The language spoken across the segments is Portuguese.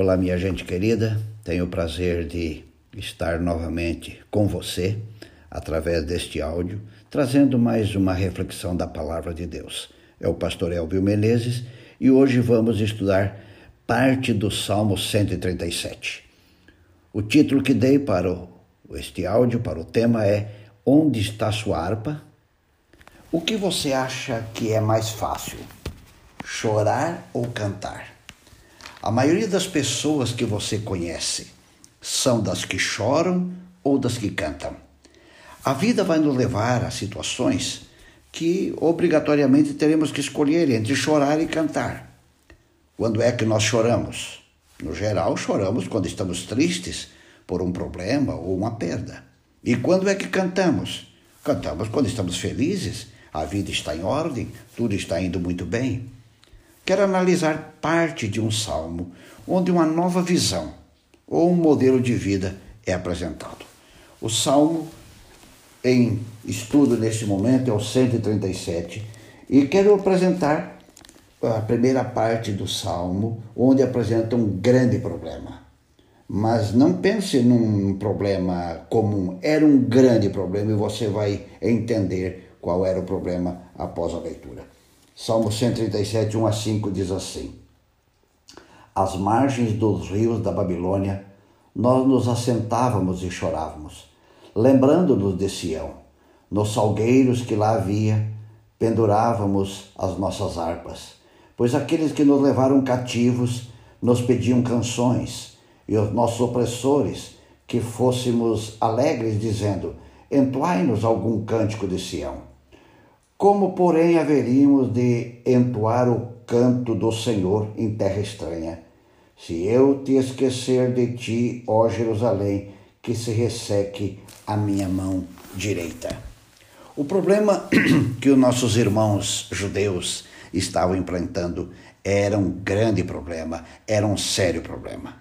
Olá, minha gente querida. Tenho o prazer de estar novamente com você através deste áudio, trazendo mais uma reflexão da palavra de Deus. É o pastor Elvio Menezes e hoje vamos estudar parte do Salmo 137. O título que dei para este áudio, para o tema é Onde está sua harpa? O que você acha que é mais fácil? Chorar ou cantar? A maioria das pessoas que você conhece são das que choram ou das que cantam. A vida vai nos levar a situações que obrigatoriamente teremos que escolher entre chorar e cantar. Quando é que nós choramos? No geral, choramos quando estamos tristes por um problema ou uma perda. E quando é que cantamos? Cantamos quando estamos felizes, a vida está em ordem, tudo está indo muito bem. Quero analisar parte de um salmo onde uma nova visão ou um modelo de vida é apresentado. O salmo em estudo neste momento é o 137 e quero apresentar a primeira parte do salmo onde apresenta um grande problema. Mas não pense num problema comum, era um grande problema e você vai entender qual era o problema após a leitura. Salmo 137, 1 a 5 diz assim: Às margens dos rios da Babilônia, nós nos assentávamos e chorávamos, lembrando-nos de Sião. Nos salgueiros que lá havia, pendurávamos as nossas harpas, pois aqueles que nos levaram cativos nos pediam canções, e os nossos opressores que fôssemos alegres, dizendo: Entoai-nos algum cântico de Sião. Como, porém, haveríamos de entoar o canto do Senhor em terra estranha? Se eu te esquecer de ti, ó Jerusalém, que se resseque a minha mão direita. O problema que os nossos irmãos judeus estavam enfrentando era um grande problema, era um sério problema.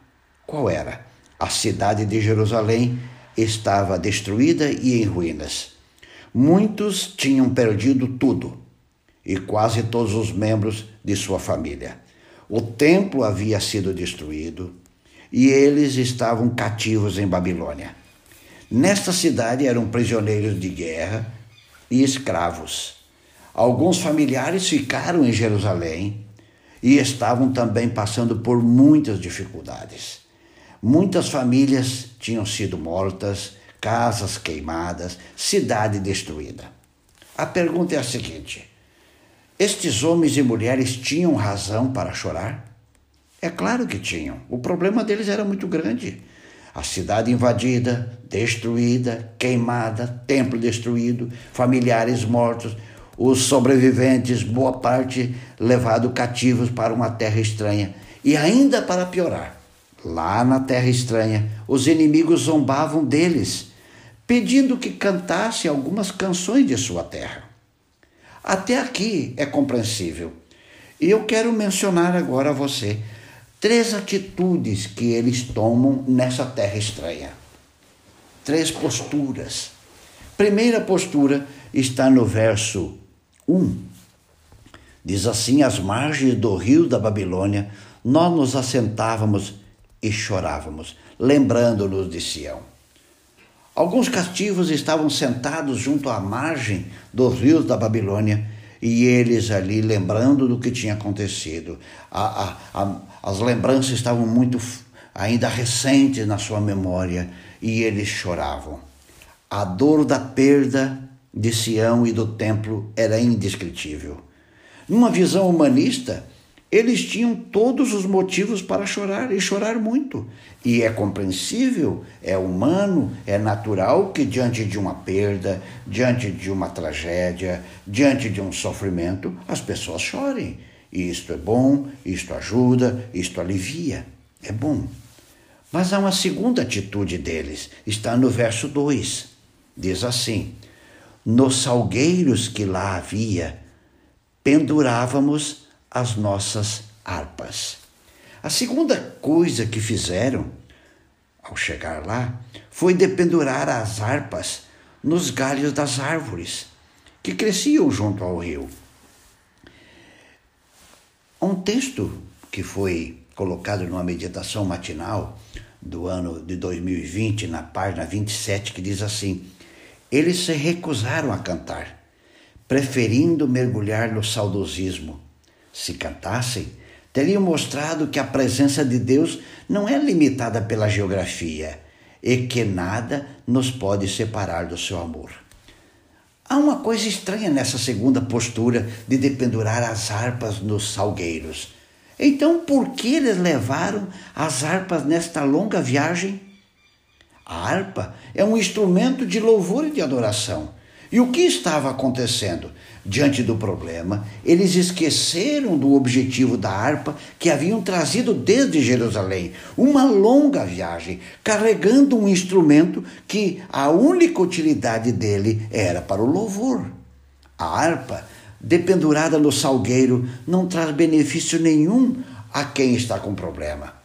Qual era? A cidade de Jerusalém estava destruída e em ruínas. Muitos tinham perdido tudo e quase todos os membros de sua família. O templo havia sido destruído e eles estavam cativos em Babilônia. Nesta cidade eram prisioneiros de guerra e escravos. Alguns familiares ficaram em Jerusalém e estavam também passando por muitas dificuldades. Muitas famílias tinham sido mortas casas queimadas, cidade destruída. A pergunta é a seguinte: estes homens e mulheres tinham razão para chorar? É claro que tinham. O problema deles era muito grande. A cidade invadida, destruída, queimada, templo destruído, familiares mortos, os sobreviventes, boa parte levados cativos para uma terra estranha. E ainda para piorar, lá na terra estranha, os inimigos zombavam deles pedindo que cantasse algumas canções de sua terra. Até aqui é compreensível. E eu quero mencionar agora a você três atitudes que eles tomam nessa terra estranha. Três posturas. Primeira postura está no verso 1. Diz assim: Às margens do rio da Babilônia, nós nos assentávamos e chorávamos, lembrando-nos de Sião. Alguns cativos estavam sentados junto à margem dos rios da Babilônia e eles ali lembrando do que tinha acontecido. A, a, a, as lembranças estavam muito ainda recentes na sua memória e eles choravam. A dor da perda de Sião e do templo era indescritível. Numa visão humanista, eles tinham todos os motivos para chorar e chorar muito. E é compreensível, é humano, é natural que diante de uma perda, diante de uma tragédia, diante de um sofrimento, as pessoas chorem. E isto é bom, isto ajuda, isto alivia. É bom. Mas há uma segunda atitude deles, está no verso 2. Diz assim: Nos salgueiros que lá havia, pendurávamos as nossas harpas. A segunda coisa que fizeram ao chegar lá foi dependurar as harpas nos galhos das árvores que cresciam junto ao rio. Um texto que foi colocado numa meditação matinal do ano de 2020, na página 27, que diz assim: Eles se recusaram a cantar, preferindo mergulhar no saudosismo. Se cantassem, teriam mostrado que a presença de Deus não é limitada pela geografia e que nada nos pode separar do seu amor. Há uma coisa estranha nessa segunda postura de dependurar as harpas nos salgueiros. Então, por que eles levaram as harpas nesta longa viagem? A harpa é um instrumento de louvor e de adoração. E o que estava acontecendo? Diante do problema, eles esqueceram do objetivo da harpa que haviam trazido desde Jerusalém, uma longa viagem, carregando um instrumento que a única utilidade dele era para o louvor. A harpa, dependurada no salgueiro, não traz benefício nenhum a quem está com problema.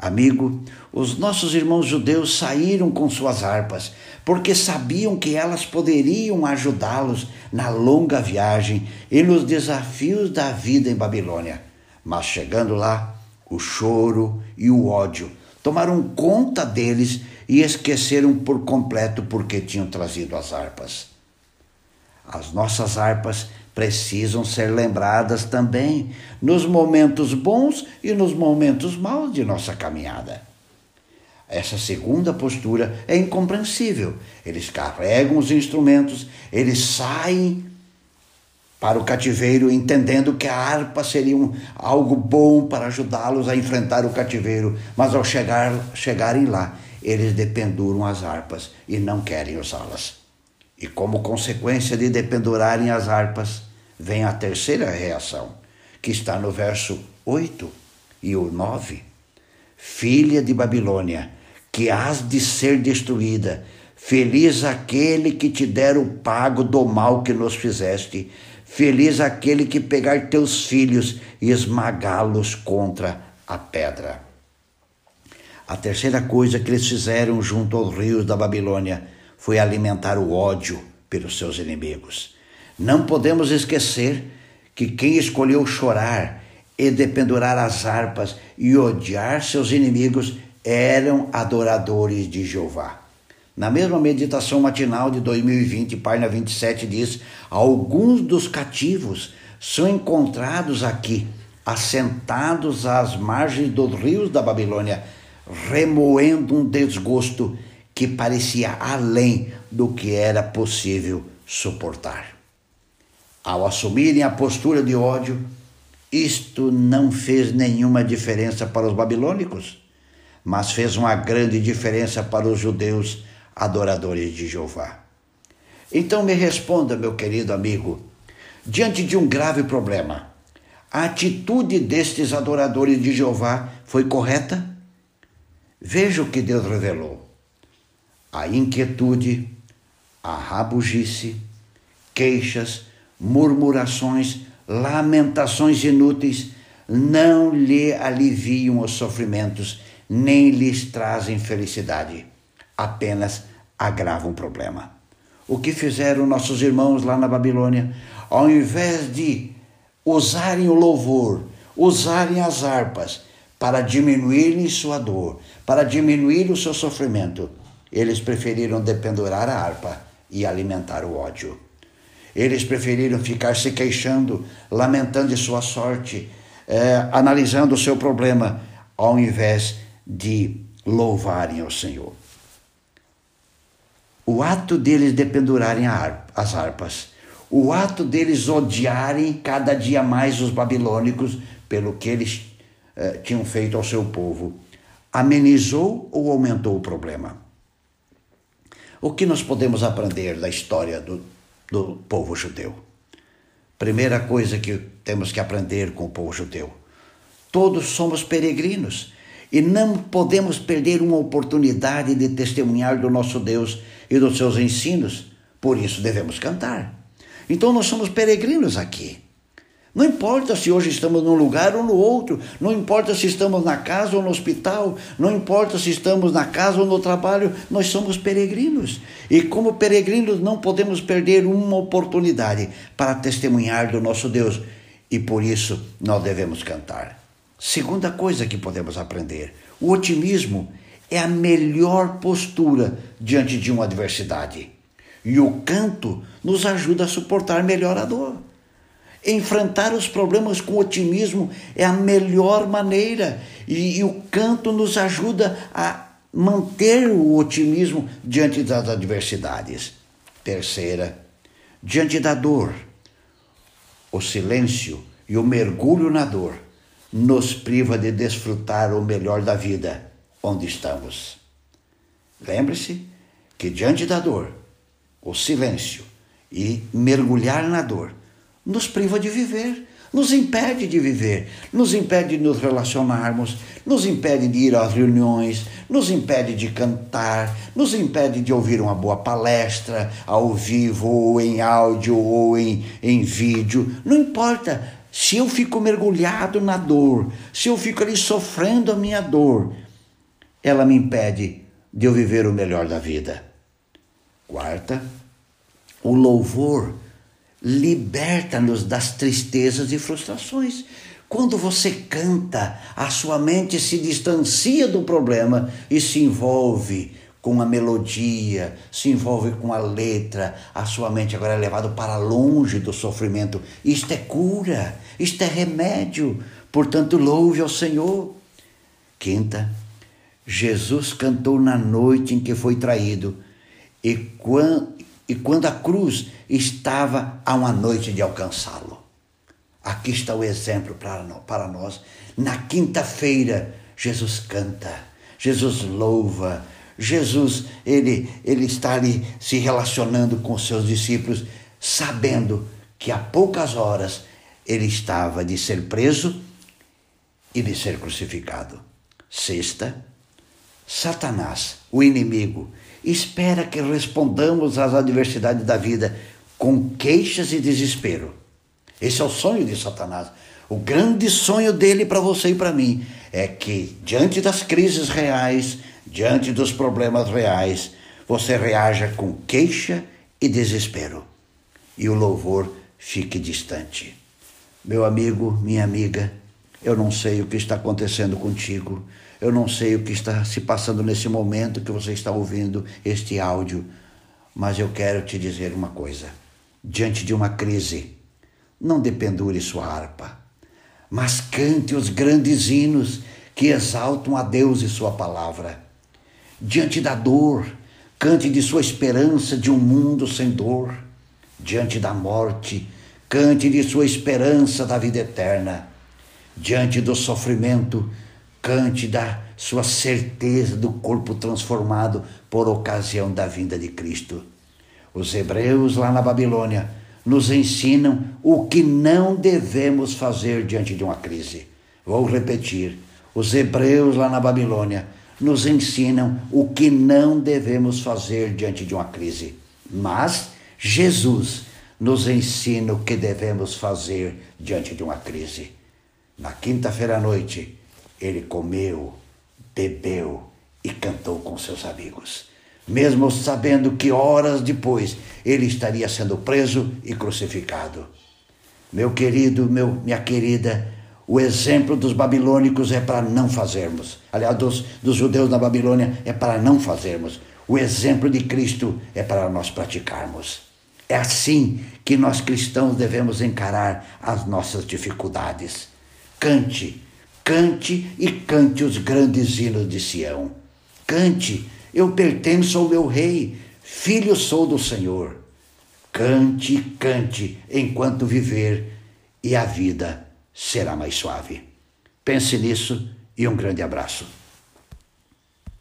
Amigo, os nossos irmãos judeus saíram com suas harpas, porque sabiam que elas poderiam ajudá-los na longa viagem e nos desafios da vida em Babilônia. Mas chegando lá, o choro e o ódio tomaram conta deles e esqueceram por completo porque tinham trazido as harpas. As nossas harpas precisam ser lembradas também nos momentos bons e nos momentos maus de nossa caminhada. Essa segunda postura é incompreensível. Eles carregam os instrumentos, eles saem para o cativeiro, entendendo que a harpa seria um, algo bom para ajudá-los a enfrentar o cativeiro, mas ao chegar, chegarem lá, eles dependuram as harpas e não querem usá-las. E como consequência de dependurarem as harpas, vem a terceira reação, que está no verso 8 e o 9. Filha de Babilônia, que has de ser destruída, feliz aquele que te der o pago do mal que nos fizeste, feliz aquele que pegar teus filhos e esmagá-los contra a pedra. A terceira coisa que eles fizeram junto aos rios da Babilônia foi alimentar o ódio pelos seus inimigos. Não podemos esquecer que quem escolheu chorar e dependurar as harpas e odiar seus inimigos eram adoradores de Jeová. Na mesma meditação matinal de 2020, página 27, diz: Alguns dos cativos são encontrados aqui, assentados às margens dos rios da Babilônia, remoendo um desgosto que parecia além do que era possível suportar. Ao assumirem a postura de ódio, isto não fez nenhuma diferença para os babilônicos, mas fez uma grande diferença para os judeus adoradores de Jeová. Então me responda, meu querido amigo, diante de um grave problema, a atitude destes adoradores de Jeová foi correta? Veja o que Deus revelou: a inquietude, a rabugice, queixas, murmurações, lamentações inúteis não lhe aliviam os sofrimentos, nem lhes trazem felicidade, apenas agravam o problema. O que fizeram nossos irmãos lá na Babilônia, ao invés de usarem o louvor, usarem as harpas para diminuírem sua dor, para diminuir o seu sofrimento, eles preferiram dependurar a harpa e alimentar o ódio. Eles preferiram ficar se queixando, lamentando de sua sorte, é, analisando o seu problema, ao invés de louvarem ao Senhor. O ato deles dependurarem as harpas, o ato deles odiarem cada dia mais os babilônicos pelo que eles é, tinham feito ao seu povo, amenizou ou aumentou o problema? O que nós podemos aprender da história do do povo judeu. Primeira coisa que temos que aprender com o povo judeu: todos somos peregrinos e não podemos perder uma oportunidade de testemunhar do nosso Deus e dos seus ensinos, por isso devemos cantar. Então nós somos peregrinos aqui. Não importa se hoje estamos num lugar ou no outro, não importa se estamos na casa ou no hospital, não importa se estamos na casa ou no trabalho, nós somos peregrinos. E como peregrinos não podemos perder uma oportunidade para testemunhar do nosso Deus, e por isso nós devemos cantar. Segunda coisa que podemos aprender: o otimismo é a melhor postura diante de uma adversidade. E o canto nos ajuda a suportar melhor a dor. Enfrentar os problemas com otimismo é a melhor maneira, e, e o canto nos ajuda a manter o otimismo diante das adversidades. Terceira, diante da dor, o silêncio e o mergulho na dor nos priva de desfrutar o melhor da vida onde estamos. Lembre-se que diante da dor, o silêncio e mergulhar na dor nos priva de viver, nos impede de viver, nos impede de nos relacionarmos, nos impede de ir às reuniões, nos impede de cantar, nos impede de ouvir uma boa palestra ao vivo, ou em áudio, ou em, em vídeo. Não importa se eu fico mergulhado na dor, se eu fico ali sofrendo a minha dor, ela me impede de eu viver o melhor da vida. Quarta, o louvor liberta-nos das tristezas e frustrações. Quando você canta, a sua mente se distancia do problema e se envolve com a melodia, se envolve com a letra, a sua mente agora é levada para longe do sofrimento. Isto é cura, isto é remédio. Portanto, louve ao Senhor. Quinta, Jesus cantou na noite em que foi traído e quando, e quando a cruz estava a uma noite de alcançá-lo. Aqui está o exemplo para nós. Na quinta-feira, Jesus canta, Jesus louva, Jesus ele, ele está ali se relacionando com seus discípulos, sabendo que há poucas horas ele estava de ser preso e de ser crucificado. Sexta, Satanás, o inimigo, espera que respondamos às adversidades da vida com queixas e desespero. Esse é o sonho de Satanás. O grande sonho dele para você e para mim é que, diante das crises reais, diante dos problemas reais, você reaja com queixa e desespero e o louvor fique distante. Meu amigo, minha amiga, eu não sei o que está acontecendo contigo, eu não sei o que está se passando nesse momento que você está ouvindo este áudio, mas eu quero te dizer uma coisa. Diante de uma crise, não dependure sua harpa, mas cante os grandes hinos que exaltam a Deus e sua palavra. Diante da dor, cante de sua esperança de um mundo sem dor. Diante da morte, cante de sua esperança da vida eterna. Diante do sofrimento, cante da sua certeza do corpo transformado por ocasião da vinda de Cristo. Os hebreus lá na Babilônia nos ensinam o que não devemos fazer diante de uma crise. Vou repetir: os hebreus lá na Babilônia nos ensinam o que não devemos fazer diante de uma crise. Mas Jesus nos ensina o que devemos fazer diante de uma crise. Na quinta-feira à noite, ele comeu, bebeu e cantou com seus amigos, mesmo sabendo que horas depois ele estaria sendo preso e crucificado. Meu querido, meu, minha querida, o exemplo dos babilônicos é para não fazermos. Aliás, dos, dos judeus na Babilônia é para não fazermos. O exemplo de Cristo é para nós praticarmos. É assim que nós cristãos devemos encarar as nossas dificuldades. Cante, Cante e cante os grandes hinos de Sião. Cante, eu pertenço ao meu rei, filho sou do Senhor. Cante, cante enquanto viver e a vida será mais suave. Pense nisso e um grande abraço.